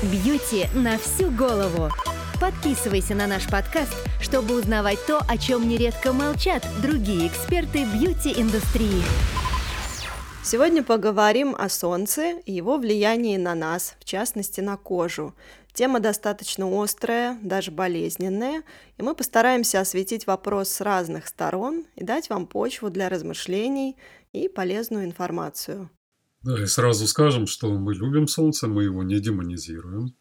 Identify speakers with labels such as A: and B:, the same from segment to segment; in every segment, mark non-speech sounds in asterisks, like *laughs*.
A: Бьюти на всю голову. Подписывайся на наш подкаст, чтобы узнавать то, о чем нередко молчат другие эксперты бьюти-индустрии.
B: Сегодня поговорим о солнце и его влиянии на нас, в частности на кожу. Тема достаточно острая, даже болезненная, и мы постараемся осветить вопрос с разных сторон и дать вам почву для размышлений и полезную информацию.
C: Да, и сразу скажем, что мы любим солнце, мы его не демонизируем.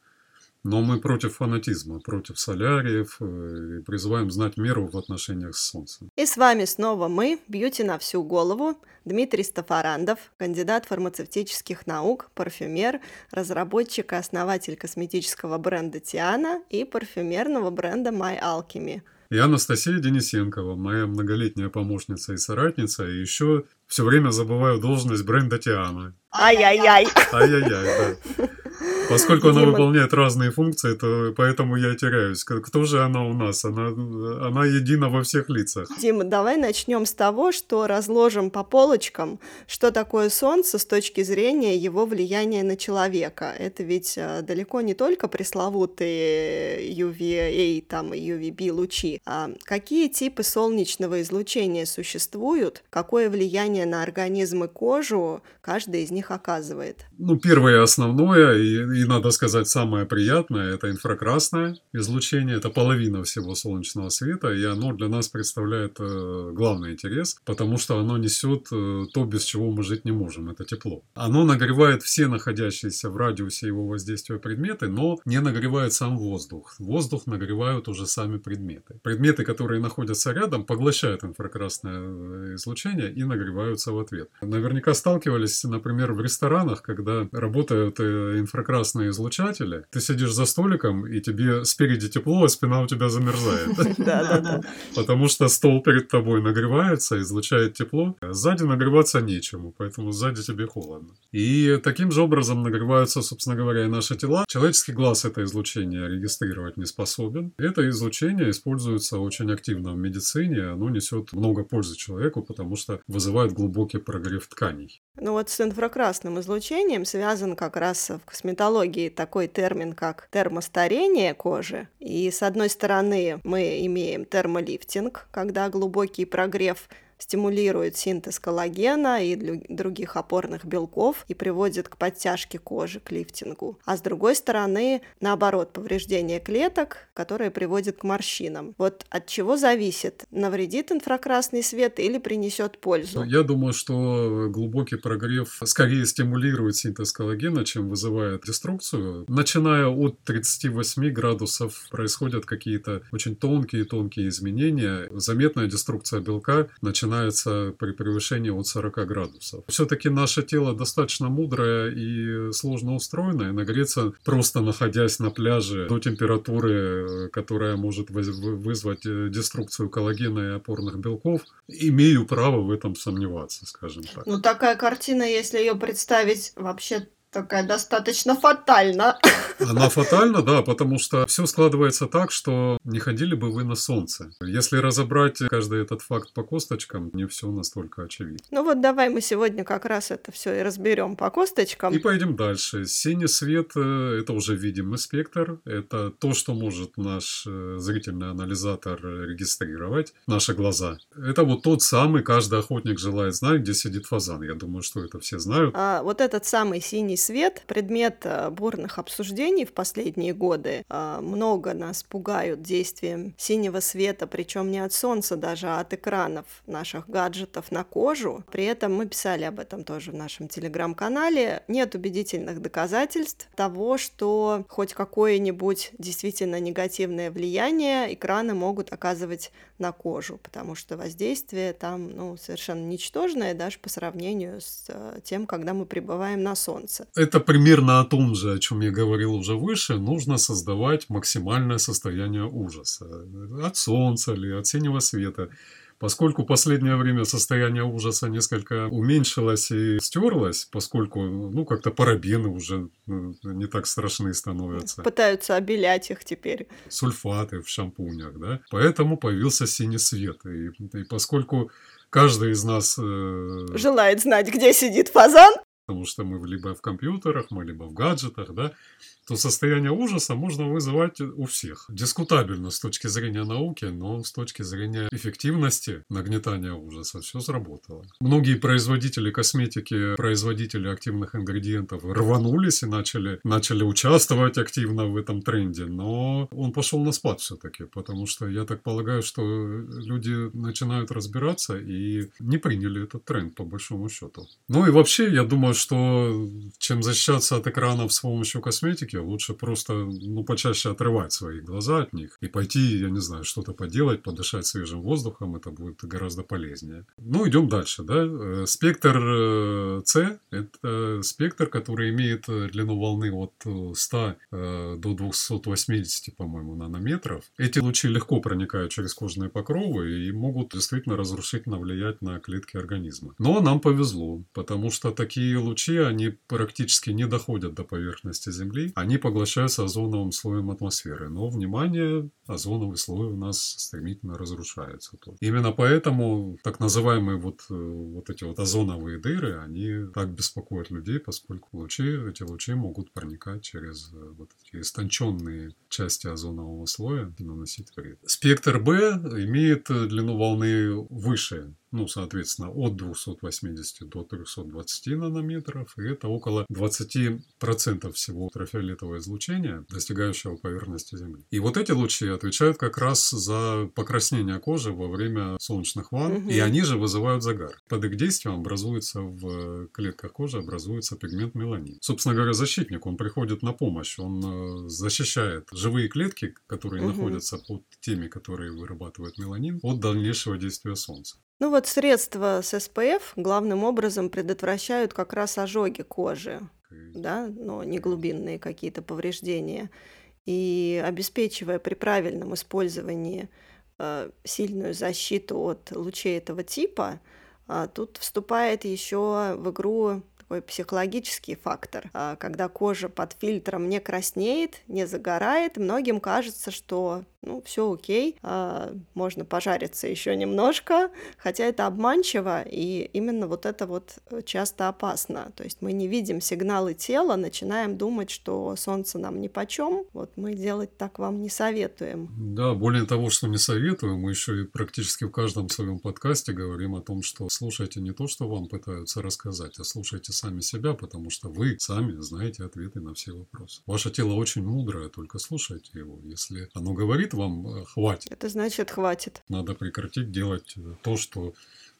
C: Но мы против фанатизма, против соляриев э, и призываем знать меру в отношениях с Солнцем.
B: И с вами снова мы, Бьюти на всю голову, Дмитрий Стафарандов, кандидат фармацевтических наук, парфюмер, разработчик и основатель косметического бренда Тиана и парфюмерного бренда My Alchemy.
C: И Анастасия Денисенкова, моя многолетняя помощница и соратница, и еще все время забываю должность бренда Тиана.
B: Ай-яй-яй.
C: Ай-яй-яй, да. Поскольку она выполняет разные функции, то поэтому я теряюсь. Кто же она у нас? Она, она едина во всех лицах.
B: Дима, давай начнем с того, что разложим по полочкам, что такое Солнце с точки зрения его влияния на человека. Это ведь э, далеко не только пресловутые UVA там, и UVB лучи. А какие типы солнечного излучения существуют? Какое влияние на организм и кожу каждый из них оказывает?
C: Ну, первое основное, и и надо сказать, самое приятное – это инфракрасное излучение. Это половина всего солнечного света, и оно для нас представляет э, главный интерес, потому что оно несет э, то, без чего мы жить не можем – это тепло. Оно нагревает все находящиеся в радиусе его воздействия предметы, но не нагревает сам воздух. Воздух нагревают уже сами предметы. Предметы, которые находятся рядом, поглощают инфракрасное э, излучение и нагреваются в ответ. Наверняка сталкивались, например, в ресторанах, когда работают инфракрасные красные излучатели, ты сидишь за столиком, и тебе спереди тепло, а спина у тебя замерзает. *laughs* Потому что стол перед тобой нагревается, излучает тепло. Сзади нагреваться нечему, поэтому сзади тебе холодно. И таким же образом нагреваются, собственно говоря, и наши тела. Человеческий глаз это излучение регистрировать не способен. Это излучение используется очень активно в медицине. Оно несет много пользы человеку, потому что вызывает глубокий прогрев тканей.
B: Ну вот с инфракрасным излучением связан как раз в косметологии такой термин, как термостарение кожи. И с одной стороны мы имеем термолифтинг, когда глубокий прогрев стимулирует синтез коллагена и других опорных белков и приводит к подтяжке кожи, к лифтингу. А с другой стороны, наоборот, повреждение клеток, которое приводит к морщинам. Вот от чего зависит, навредит инфракрасный свет или принесет пользу?
C: Я думаю, что глубокий прогрев скорее стимулирует синтез коллагена, чем вызывает деструкцию. Начиная от 38 градусов происходят какие-то очень тонкие-тонкие изменения. Заметная деструкция белка начинает начинается при превышении от 40 градусов. Все-таки наше тело достаточно мудрое и сложно устроенное. Нагреться просто находясь на пляже до температуры, которая может вызвать э, деструкцию коллагена и опорных белков, имею право в этом сомневаться, скажем так.
B: Ну, такая картина, если ее представить вообще такая достаточно фатальна.
C: Она фатальна, да, потому что все складывается так, что не ходили бы вы на солнце. Если разобрать каждый этот факт по косточкам, не все настолько очевидно.
B: Ну вот давай мы сегодня как раз это все и разберем по косточкам.
C: И пойдем дальше. Синий свет э, – это уже видимый спектр. Это то, что может наш э, зрительный анализатор регистрировать, наши глаза. Это вот тот самый, каждый охотник желает знать, где сидит фазан. Я думаю, что это все знают.
B: А, вот этот самый синий свет, предмет э, бурных обсуждений в последние годы. А, много нас пугают действием синего света, причем не от солнца даже, а от экранов наших гаджетов на кожу. При этом мы писали об этом тоже в нашем телеграм-канале. Нет убедительных доказательств того, что хоть какое-нибудь действительно негативное влияние экраны могут оказывать на кожу, потому что воздействие там ну, совершенно ничтожное даже по сравнению с э, тем, когда мы пребываем на солнце
C: это примерно о том же, о чем я говорил уже выше. Нужно создавать максимальное состояние ужаса. От солнца или от синего света. Поскольку последнее время состояние ужаса несколько уменьшилось и стерлось, поскольку, ну, как-то парабены уже ну, не так страшны становятся.
B: Пытаются обелять их теперь.
C: Сульфаты в шампунях, да. Поэтому появился синий свет. И, и поскольку каждый из нас... Э...
B: Желает знать, где сидит фазан.
C: Потому что мы либо в компьютерах, мы либо в гаджетах, да, то состояние ужаса можно вызывать у всех. Дискутабельно с точки зрения науки, но с точки зрения эффективности нагнетания ужаса все сработало. Многие производители косметики, производители активных ингредиентов рванулись и начали, начали участвовать активно в этом тренде, но он пошел на спад все-таки, потому что я так полагаю, что люди начинают разбираться и не приняли этот тренд по большому счету. Ну и вообще, я думаю, что чем защищаться от экранов с помощью косметики, лучше просто, ну, почаще отрывать свои глаза от них и пойти, я не знаю, что-то поделать, подышать свежим воздухом, это будет гораздо полезнее. Ну, идем дальше, да. Э, спектр э, С – это спектр, который имеет длину волны от 100 э, до 280, по-моему, нанометров. Эти лучи легко проникают через кожные покровы и могут действительно разрушительно влиять на клетки организма. Но нам повезло, потому что такие лучи, они практически не доходят до поверхности Земли, они поглощаются озоновым слоем атмосферы. Но, внимание, озоновый слой у нас стремительно разрушается. Именно поэтому так называемые вот, э, вот эти вот озоновые дыры, они так беспокоят людей, поскольку лучи, эти лучи могут проникать через э, вот эти истонченные части озонового слоя и наносить вред. Спектр Б имеет длину волны выше ну, соответственно, от 280 до 320 нанометров, и это около 20% всего ультрафиолетового излучения, достигающего поверхности Земли. И вот эти лучи отвечают как раз за покраснение кожи во время солнечных ванн, угу. и они же вызывают загар. Под их действием образуется в клетках кожи образуется пигмент меланин. Собственно говоря, защитник, он приходит на помощь, он э, защищает живые клетки, которые угу. находятся под теми, которые вырабатывают меланин, от дальнейшего действия солнца.
B: Ну вот средства с СПФ главным образом предотвращают как раз ожоги кожи, да, но не глубинные какие-то повреждения. И обеспечивая при правильном использовании э, сильную защиту от лучей этого типа, э, тут вступает еще в игру такой психологический фактор. Э, когда кожа под фильтром не краснеет, не загорает, многим кажется, что ну, все окей, а, можно пожариться еще немножко, хотя это обманчиво, и именно вот это вот э, часто опасно. То есть мы не видим сигналы тела, начинаем думать, что солнце нам ни почем, вот мы делать так вам не советуем.
C: Да, более того, что не советуем, мы еще и практически в каждом своем подкасте говорим о том, что слушайте не то, что вам пытаются рассказать, а слушайте сами себя, потому что вы сами знаете ответы на все вопросы. Ваше тело очень мудрое, только слушайте его. Если оно говорит вам э, хватит.
B: Это значит хватит.
C: Надо прекратить делать э, то, что,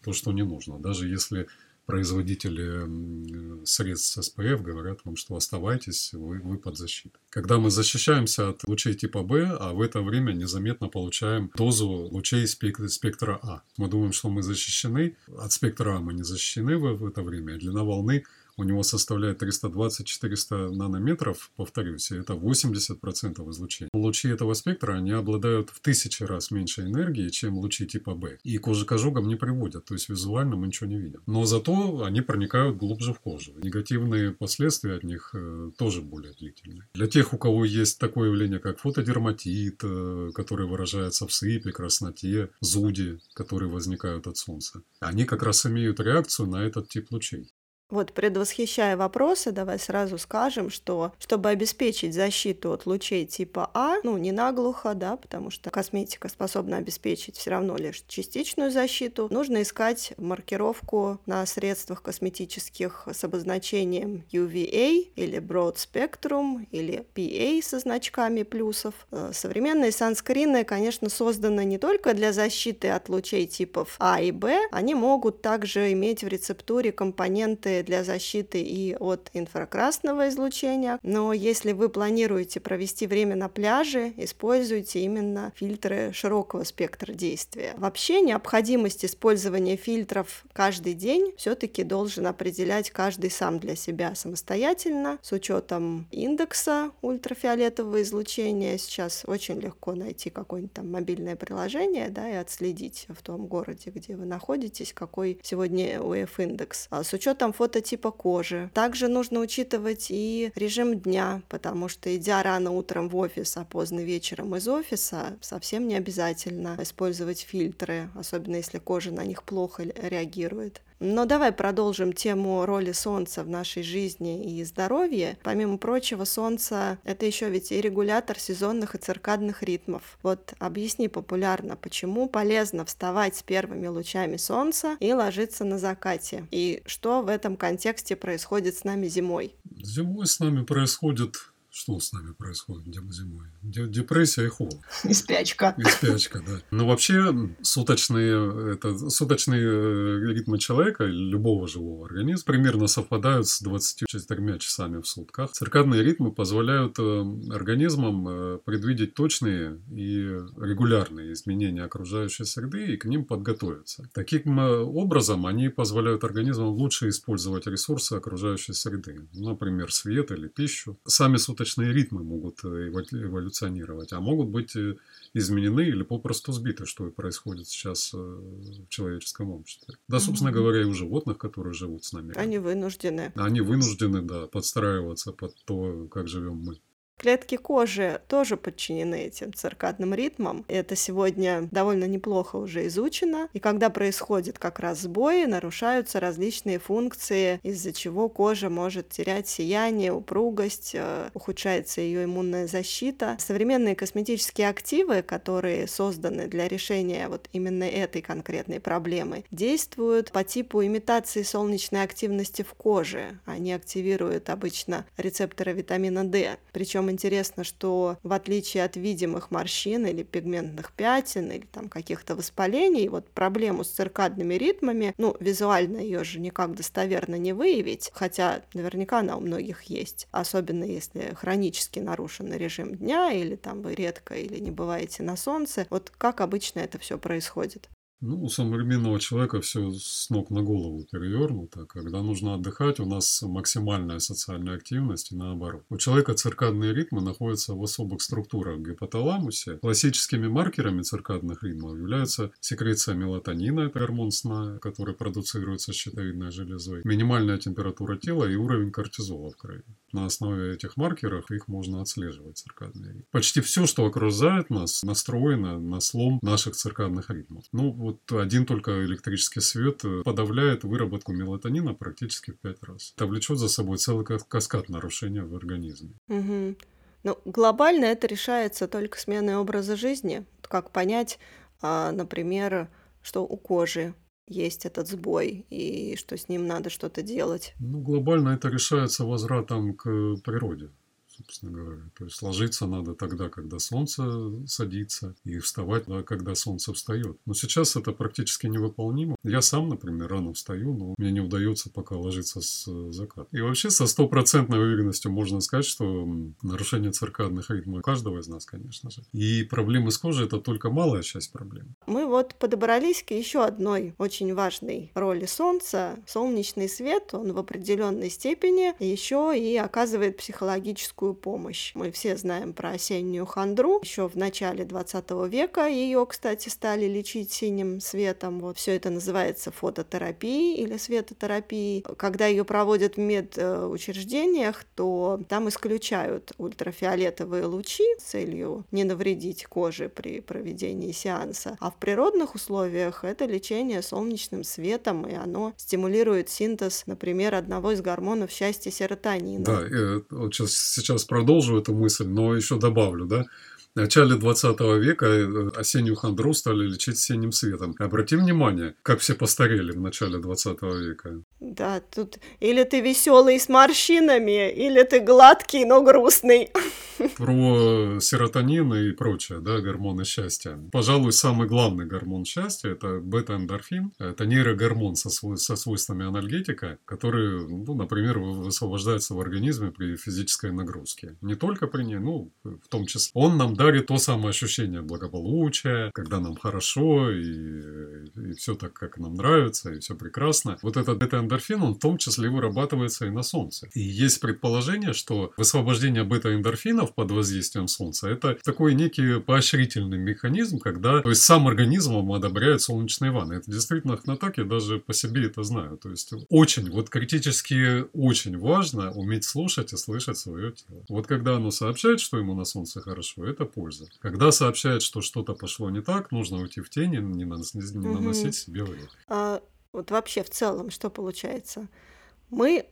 C: то, что не нужно. Даже если производители средств СПФ говорят вам, что оставайтесь, вы, вы под защитой. Когда мы защищаемся от лучей типа Б, а в это время незаметно получаем дозу лучей спектра, спектра А. Мы думаем, что мы защищены, от спектра А мы не защищены в, в это время, длина волны у него составляет 320-400 нанометров, повторюсь, это 80% излучения. Лучи этого спектра, они обладают в тысячи раз меньше энергии, чем лучи типа Б. И кожа к ожогам не приводят, то есть визуально мы ничего не видим. Но зато они проникают глубже в кожу. Негативные последствия от них э, тоже более длительные. Для тех, у кого есть такое явление, как фотодерматит, э, который выражается в сыпи, красноте, зуде, которые возникают от солнца, они как раз имеют реакцию на этот тип лучей.
B: Вот, предвосхищая вопросы, давай сразу скажем, что чтобы обеспечить защиту от лучей типа А, ну, не наглухо, да, потому что косметика способна обеспечить все равно лишь частичную защиту, нужно искать маркировку на средствах косметических с обозначением UVA или Broad Spectrum или PA со значками плюсов. Э, современные санскрины, конечно, созданы не только для защиты от лучей типов А и Б, они могут также иметь в рецептуре компоненты для защиты и от инфракрасного излучения. Но если вы планируете провести время на пляже, используйте именно фильтры широкого спектра действия. Вообще необходимость использования фильтров каждый день все-таки должен определять каждый сам для себя самостоятельно с учетом индекса ультрафиолетового излучения. Сейчас очень легко найти какое-нибудь там мобильное приложение да, и отследить в том городе, где вы находитесь, какой сегодня УФ-индекс. А с учетом фото фототипа кожи. Также нужно учитывать и режим дня, потому что идя рано утром в офис, а поздно вечером из офиса, совсем не обязательно использовать фильтры, особенно если кожа на них плохо реагирует. Но давай продолжим тему роли Солнца в нашей жизни и здоровье. Помимо прочего, Солнце — это еще ведь и регулятор сезонных и циркадных ритмов. Вот объясни популярно, почему полезно вставать с первыми лучами Солнца и ложиться на закате? И что в этом контексте происходит с нами зимой?
C: Зимой с нами происходит что с нами происходит зимой? Депрессия и холод.
B: И спячка.
C: И спячка, да. Но вообще суточные, это, суточные э, ритмы человека, любого живого организма, примерно совпадают с 24 часами в сутках. Циркадные ритмы позволяют э, организмам э, предвидеть точные и регулярные изменения окружающей среды и к ним подготовиться. Таким образом, они позволяют организмам лучше использовать ресурсы окружающей среды, например, свет или пищу. Сами суточные клеточные ритмы могут э, эволюционировать, а могут быть э, изменены или попросту сбиты, что и происходит сейчас э, в человеческом обществе. Да, собственно говоря, и у животных, которые живут с нами.
B: Они вынуждены.
C: Они вынуждены, да, подстраиваться под то, как живем мы.
B: Клетки кожи тоже подчинены этим циркадным ритмам. Это сегодня довольно неплохо уже изучено. И когда происходит как раз сбои, нарушаются различные функции, из-за чего кожа может терять сияние, упругость, э, ухудшается ее иммунная защита. Современные косметические активы, которые созданы для решения вот именно этой конкретной проблемы, действуют по типу имитации солнечной активности в коже. Они активируют обычно рецепторы витамина D. Причем интересно, что в отличие от видимых морщин или пигментных пятен или там каких-то воспалений, вот проблему с циркадными ритмами, ну, визуально ее же никак достоверно не выявить, хотя наверняка она у многих есть, особенно если хронически нарушен режим дня или там вы редко или не бываете на солнце. Вот как обычно это все происходит?
C: Ну, у современного человека все с ног на голову перевернуто. Когда нужно отдыхать, у нас максимальная социальная активность и наоборот. У человека циркадные ритмы находятся в особых структурах в гипоталамусе. Классическими маркерами циркадных ритмов являются секреция мелатонина, это гормон сна, который продуцируется щитовидной железой, минимальная температура тела и уровень кортизола в крови. На основе этих маркеров их можно отслеживать циркадные ритмы. Почти все, что окружает нас, настроено на слом наших циркадных ритмов. Ну, вот один только электрический свет э, подавляет выработку мелатонина практически в пять раз. Это влечет за собой целый каскад нарушений в организме.
B: Угу. Ну, глобально это решается только сменой образа жизни. Как понять, а, например, что у кожи есть этот сбой и что с ним надо что-то делать?
C: Ну, глобально это решается возвратом к природе собственно говоря. То есть ложиться надо тогда, когда солнце садится, и вставать, да, когда солнце встает. Но сейчас это практически невыполнимо. Я сам, например, рано встаю, но мне не удается пока ложиться с заката. И вообще со стопроцентной уверенностью можно сказать, что нарушение циркадных ритмов каждого из нас, конечно же. И проблемы с кожей – это только малая часть проблем.
B: Мы вот подобрались к еще одной очень важной роли Солнца. Солнечный свет, он в определенной степени еще и оказывает психологическую медицинскую помощь. Мы все знаем про осеннюю хандру. Еще в начале 20 века ее, кстати, стали лечить синим светом. Вот все это называется фототерапией или светотерапией. Когда ее проводят в медучреждениях, то там исключают ультрафиолетовые лучи с целью не навредить коже при проведении сеанса. А в природных условиях это лечение солнечным светом, и оно стимулирует синтез, например, одного из гормонов счастья серотонина.
C: Да, вот сейчас, сейчас сейчас продолжу эту мысль, но еще добавлю, да. В начале 20 века э, осеннюю хандру стали лечить синим светом. Обрати внимание, как все постарели в начале 20 века.
B: Да, тут или ты веселый с морщинами, или ты гладкий, но грустный. *laughs*
C: Про серотонин и прочее, да, гормоны счастья. Пожалуй, самый главный гормон счастья – это бета-эндорфин. Это нейрогормон со, свой, со свойствами анальгетика, который, ну, например, высвобождается в организме при физической нагрузке. Не только при ней, ну, в том числе. Он нам дарит то самое ощущение благополучия, когда нам хорошо, и, и все так, как нам нравится, и все прекрасно. Вот этот бета-эндорфин, он в том числе вырабатывается и на солнце. И есть предположение, что высвобождение бета-эндорфинов под воздействием солнца – это такой некий поощрительный механизм, когда то есть сам организм одобряет солнечные ванны. Это действительно так, я даже по себе это знаю. То есть очень, вот критически очень важно уметь слушать и слышать свое тело. Вот когда оно сообщает, что ему на солнце хорошо, это польза. Когда сообщает, что что-то пошло не так, нужно уйти в тень и не, наносить, не наносить себе вред.
B: А Вот вообще в целом что получается? Мы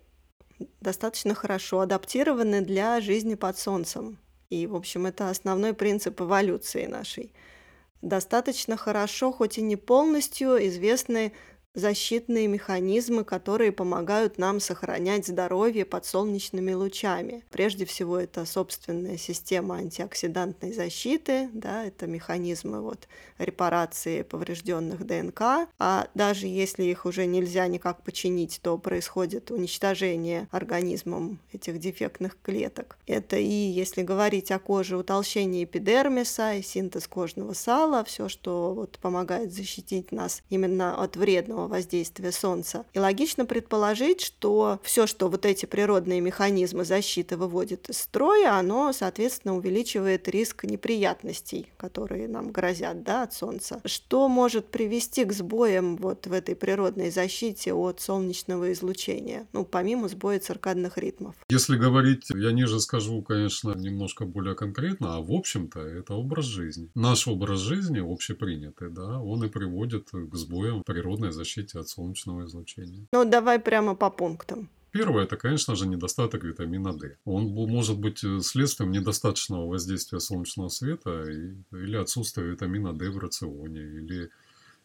B: достаточно хорошо адаптированы для жизни под солнцем. И, в общем, это основной принцип эволюции нашей. Достаточно хорошо, хоть и не полностью, известны защитные механизмы, которые помогают нам сохранять здоровье под солнечными лучами. Прежде всего, это собственная система антиоксидантной защиты, да, это механизмы вот, репарации поврежденных ДНК, а даже если их уже нельзя никак починить, то происходит уничтожение организмом этих дефектных клеток. Это и, если говорить о коже, утолщение эпидермиса и синтез кожного сала, все, что вот, помогает защитить нас именно от вредного воздействия Солнца. И логично предположить, что все, что вот эти природные механизмы защиты выводит из строя, оно, соответственно, увеличивает риск неприятностей, которые нам грозят да, от Солнца. Что может привести к сбоям вот в этой природной защите от солнечного излучения? Ну, помимо сбоя циркадных ритмов.
C: Если говорить, я ниже скажу, конечно, немножко более конкретно, а в общем-то это образ жизни. Наш образ жизни общепринятый, да, он и приводит к сбоям природной защиты защите от солнечного излучения.
B: Ну, давай прямо по пунктам.
C: Первое, это, конечно же, недостаток витамина D. Он может быть э, следствием недостаточного воздействия солнечного света или отсутствия витамина D в рационе, или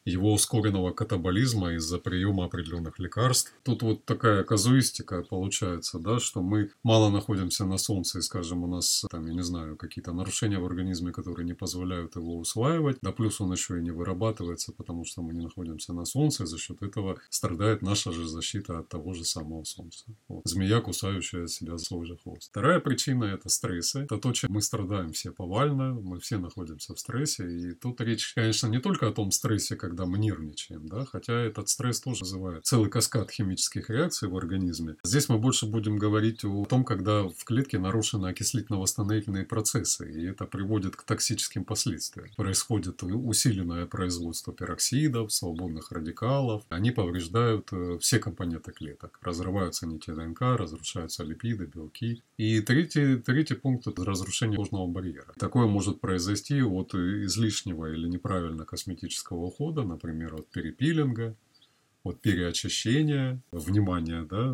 C: его ускоренного катаболизма из-за приема определенных лекарств. Тут вот такая казуистика получается, да, что мы мало находимся на солнце, и, скажем, у нас там, я не знаю, какие-то нарушения в организме, которые не позволяют его усваивать, да плюс он еще и не вырабатывается, потому что мы не находимся на солнце, и за счет этого страдает наша же защита от того же самого солнца. Вот. Змея, кусающая себя за свой же хвост. Вторая причина – это стрессы. Это то, чем мы страдаем все повально, мы все находимся в стрессе, и тут речь, конечно, не только о том стрессе, когда когда мы нервничаем, да, хотя этот стресс тоже вызывает целый каскад химических реакций в организме. Здесь мы больше будем говорить о том, когда в клетке нарушены окислительно-восстановительные процессы, и это приводит к токсическим последствиям. Происходит усиленное производство пероксидов, свободных радикалов, они повреждают э, все компоненты клеток. Разрываются нити ДНК, разрушаются липиды, белки. И третий, третий пункт – это разрушение кожного барьера. Такое может произойти от излишнего или неправильно косметического ухода, ухода, например, от перепилинга, от переочищения, внимания да,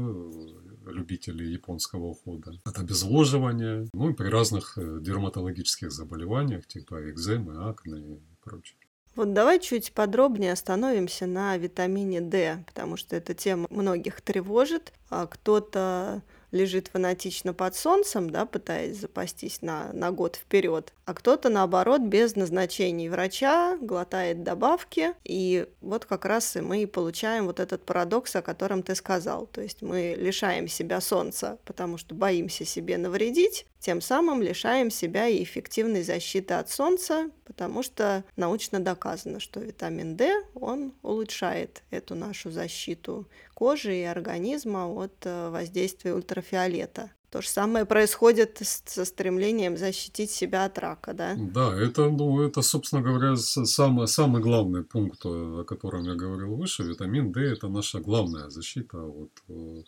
C: любителей японского ухода, от обезвоживания, ну и при разных э, дерматологических заболеваниях, типа экземы, акне и прочее.
B: Вот давай чуть подробнее остановимся на витамине D, потому что эта тема многих тревожит. А кто-то лежит фанатично под солнцем, да, пытаясь запастись на, на год вперед, а кто-то, наоборот, без назначений врача глотает добавки, и вот как раз и мы получаем вот этот парадокс, о котором ты сказал. То есть мы лишаем себя солнца, потому что боимся себе навредить, тем самым лишаем себя и эффективной защиты от солнца, потому что научно доказано, что витамин D, он улучшает эту нашу защиту кожи и организма от э, воздействия ультрафиолета. То же самое происходит со стремлением защитить себя от рака, да?
C: Да, это, ну, это собственно говоря, самый, самый главный пункт, о котором я говорил выше. Витамин D – это наша главная защита от э,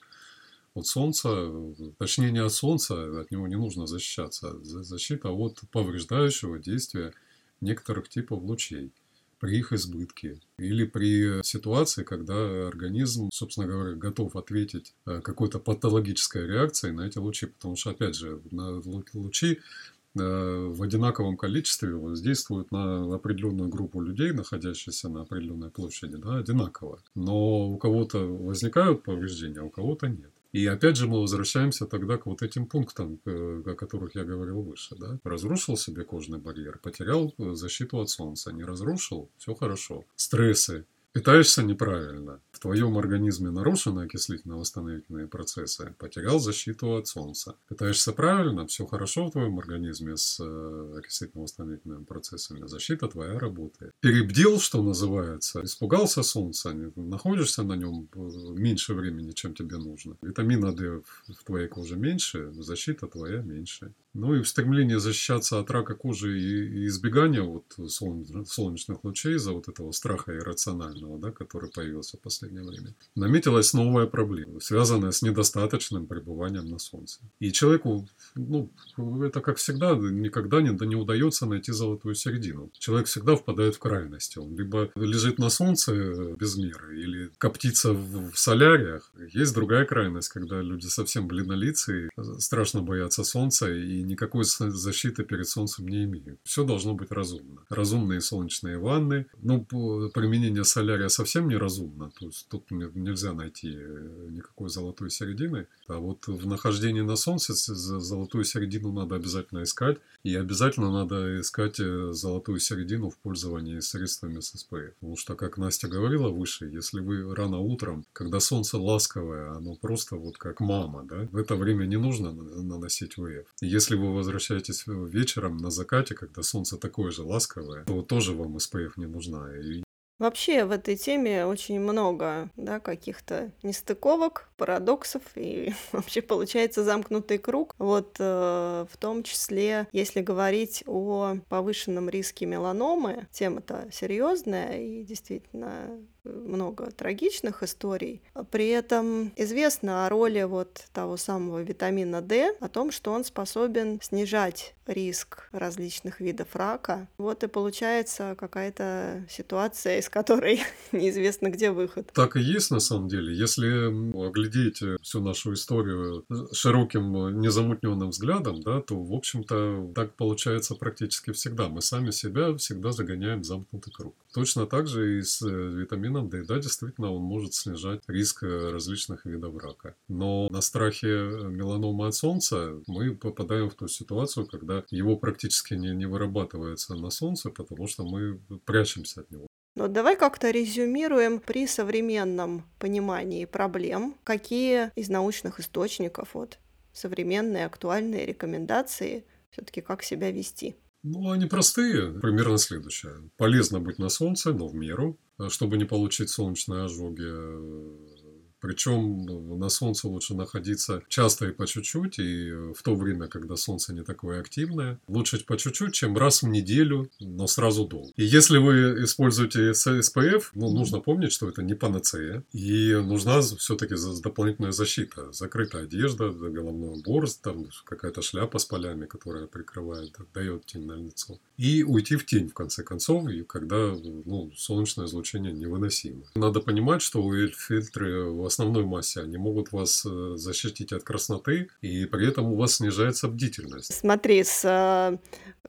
C: от солнца, точнее не от солнца, от него не нужно защищаться, защита от повреждающего действия некоторых типов лучей при их избытке или при ситуации, когда организм, собственно говоря, готов ответить э, какой-то патологической реакцией на эти лучи. Потому что, опять же, на лучи э, в одинаковом количестве воздействуют на определенную группу людей, находящихся на определенной площади, да, одинаково. Но у кого-то возникают повреждения, а у кого-то нет. И опять же мы возвращаемся тогда к вот этим пунктам, э, о которых я говорил выше. Да? Разрушил себе кожный барьер, потерял э, защиту от солнца, не разрушил, все хорошо. Стрессы, Питаешься неправильно, в твоем организме нарушены окислительно-восстановительные процессы, потерял защиту от солнца. Питаешься правильно, все хорошо в твоем организме с э, окислительно-восстановительными процессами, защита твоя работает. Перебдел, что называется, испугался солнца, находишься на нем э, меньше времени, чем тебе нужно. Витамина D в твоей коже меньше, защита твоя меньше. Ну и в стремлении защищаться от рака кожи и, избегания вот солнечных лучей из-за вот этого страха иррационального, да, который появился в последнее время, наметилась новая проблема, связанная с недостаточным пребыванием на солнце. И человеку, ну, это как всегда, никогда не, не удается найти золотую середину. Человек всегда впадает в крайности. Он либо лежит на солнце без меры, или коптится в, в соляриях. Есть другая крайность, когда люди совсем бледнолицые, страшно боятся солнца и никакой защиты перед солнцем не имеют. Все должно быть разумно. Разумные солнечные ванны. Ну, применение солярия совсем неразумно. То есть тут нельзя найти э, никакой золотой середины. А вот в нахождении на солнце золотую середину надо обязательно искать. И обязательно надо искать э, золотую середину в пользовании средствами с СПФ. Потому что, как Настя говорила выше, если вы рано утром, когда солнце ласковое, оно просто вот как мама, да, в это время не нужно наносить ВФ. Если вы возвращаетесь вечером на закате, когда солнце такое же ласковое, то тоже вам СПФ не нужна.
B: Вообще в этой теме очень много да, каких-то нестыковок, парадоксов, и *laughs* вообще получается замкнутый круг. Вот э, в том числе, если говорить о повышенном риске меланомы, тема-то серьезная и действительно много трагичных историй. При этом известно о роли вот того самого витамина D, о том, что он способен снижать риск различных видов рака. Вот и получается какая-то ситуация, из которой *laughs* неизвестно, где выход.
C: Так и есть на самом деле. Если оглядеть всю нашу историю широким незамутненным взглядом, да, то, в общем-то, так получается практически всегда. Мы сами себя всегда загоняем в замкнутый круг. Точно так же и с э, витамином D. Да, действительно, он может снижать риск э, различных видов рака. Но на страхе э, меланомы от солнца мы попадаем в ту ситуацию, когда его практически не, не вырабатывается на солнце, потому что мы прячемся от него.
B: Но давай как-то резюмируем при современном понимании проблем, какие из научных источников вот современные актуальные рекомендации все-таки как себя вести.
C: Ну, они простые. Примерно следующее. Полезно быть на солнце, но в меру, чтобы не получить солнечные ожоги причем ну, на солнце лучше находиться часто и по чуть-чуть, и в то время, когда солнце не такое активное. Лучше по чуть-чуть, чем раз в неделю, но сразу долго. И если вы используете SPF, ну, нужно помнить, что это не панацея, и нужна все-таки дополнительная защита. Закрытая одежда, головной убор, там какая-то шляпа с полями, которая прикрывает, дает тень на лицо. И уйти в тень, в конце концов, и когда ну, солнечное излучение невыносимо. Надо понимать, что фильтры основной массе, они могут вас э, защитить от красноты, и при этом у вас снижается бдительность.
B: Смотри, с э,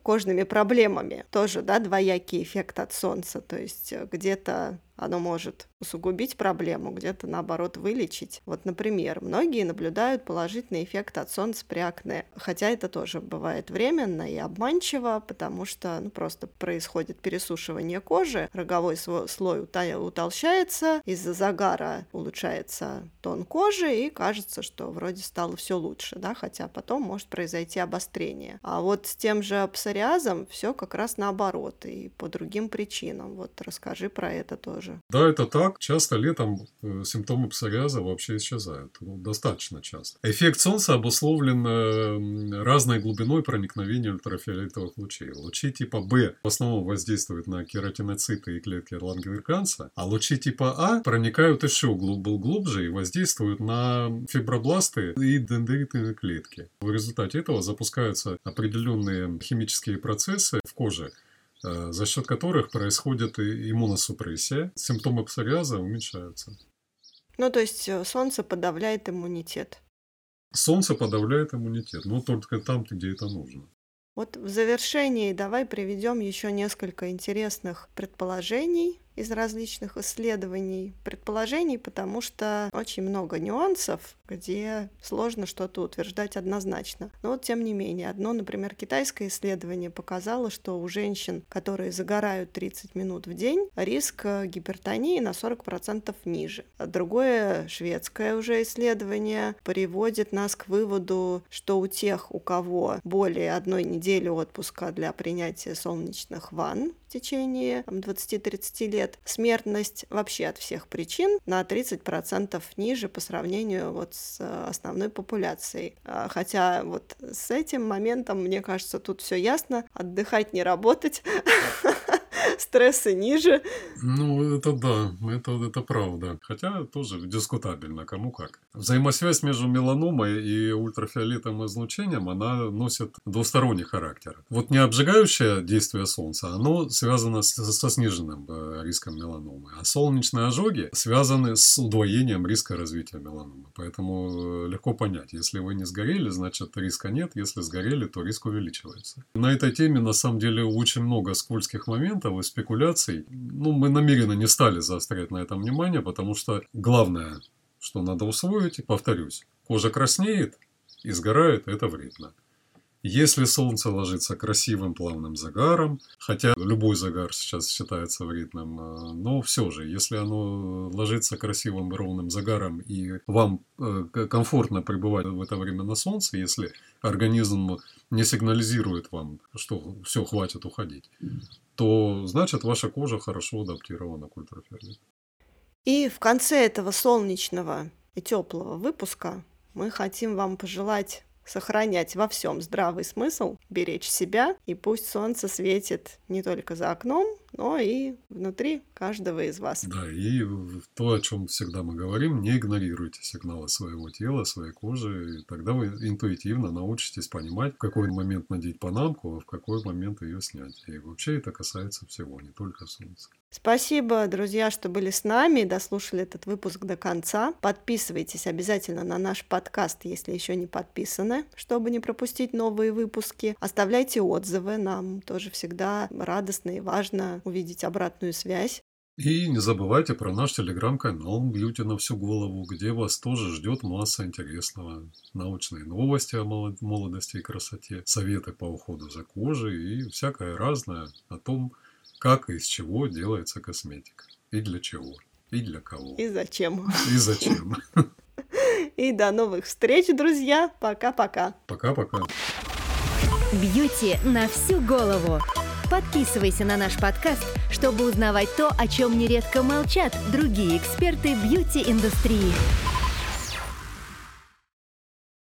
B: кожными проблемами тоже, да, двоякий эффект от солнца, то есть э, где-то оно может усугубить проблему, где-то наоборот вылечить. Вот, например, многие наблюдают положительный эффект от солнца при акне, хотя это тоже бывает временно и обманчиво, потому что ну, просто происходит пересушивание кожи, роговой слой утолщается, из-за загара улучшается тон кожи, и кажется, что вроде стало все лучше, да, хотя потом может произойти обострение. А вот с тем же псориазом все как раз наоборот и по другим причинам. Вот расскажи про это тоже тоже.
C: Да, это так. Часто летом э, симптомы псориаза вообще исчезают. Ну, достаточно часто. Эффект солнца обусловлен э, разной глубиной проникновения ультрафиолетовых лучей. Лучи типа В в основном воздействуют на кератиноциты и клетки лангерканца, а лучи типа А проникают еще глубже и воздействуют на фибробласты и дендритные клетки. В результате этого запускаются определенные химические процессы в коже, за счет которых происходит иммуносупрессия, симптомы псориаза уменьшаются.
B: Ну, то есть э, солнце подавляет иммунитет.
C: Солнце подавляет иммунитет, но только там, где это нужно.
B: Вот в завершении давай приведем еще несколько интересных предположений из различных исследований, предположений, потому что очень много нюансов, где сложно что-то утверждать однозначно. Но вот тем не менее, одно, например, китайское исследование показало, что у женщин, которые загорают 30 минут в день, риск гипертонии на 40% ниже. А другое шведское уже исследование приводит нас к выводу, что у тех, у кого более одной недели отпуска для принятия солнечных ванн в течение 20-30 лет, смертность вообще от всех причин на 30% ниже по сравнению вот с основной популяцией. А, хотя вот с этим моментом, мне кажется, тут все ясно. Отдыхать, не работать. *laughs* *laughs* стрессы ниже.
C: Ну, это да, это, это правда. Хотя тоже дискутабельно, кому как. Взаимосвязь между меланомой и ультрафиолетовым излучением, она носит двусторонний характер. Вот не обжигающее действие Солнца, оно связано с, со сниженным э, риском меланомы. А солнечные ожоги связаны с удвоением риска развития меланомы. Поэтому э, легко понять, если вы не сгорели, значит риска нет. Если сгорели, то риск увеличивается. На этой теме на самом деле очень много скользких моментов и спекуляций. Ну, мы намеренно не стали заострять на этом внимание, потому что главное, что надо усвоить, повторюсь, кожа краснеет и сгорает, это вредно. Если солнце ложится красивым плавным загаром, хотя любой загар сейчас считается вредным, э, но все же, если оно ложится красивым ровным загаром и вам э, комфортно пребывать в это время на солнце, если организм не сигнализирует вам, что все, хватит уходить, то значит ваша кожа хорошо адаптирована к ультрафиолету.
B: И в конце этого солнечного и теплого выпуска мы хотим вам пожелать сохранять во всем здравый смысл, беречь себя, и пусть солнце светит не только за окном, но и внутри каждого из вас.
C: Да, и то, о чем всегда мы говорим, не игнорируйте сигналы своего тела, своей кожи, и тогда вы интуитивно научитесь понимать, в какой момент надеть панамку, а в какой момент ее снять. И вообще это касается всего, не только солнца.
B: Спасибо, друзья, что были с нами и дослушали этот выпуск до конца. Подписывайтесь обязательно на наш подкаст, если еще не подписаны, чтобы не пропустить новые выпуски. Оставляйте отзывы, нам тоже всегда радостно и важно увидеть обратную связь.
C: И не забывайте про наш телеграм-канал «Бьюти на всю голову», где вас тоже ждет масса интересного. Научные новости о молодости и красоте, советы по уходу за кожей и всякое разное о том, как и из чего делается косметика. И для чего. И для кого.
B: И зачем.
C: И зачем. *laughs*
B: И до новых встреч, друзья. Пока-пока.
C: Пока-пока.
A: Бьюти на всю голову. Подписывайся на наш подкаст, чтобы узнавать то, о чем нередко молчат другие эксперты бьюти-индустрии.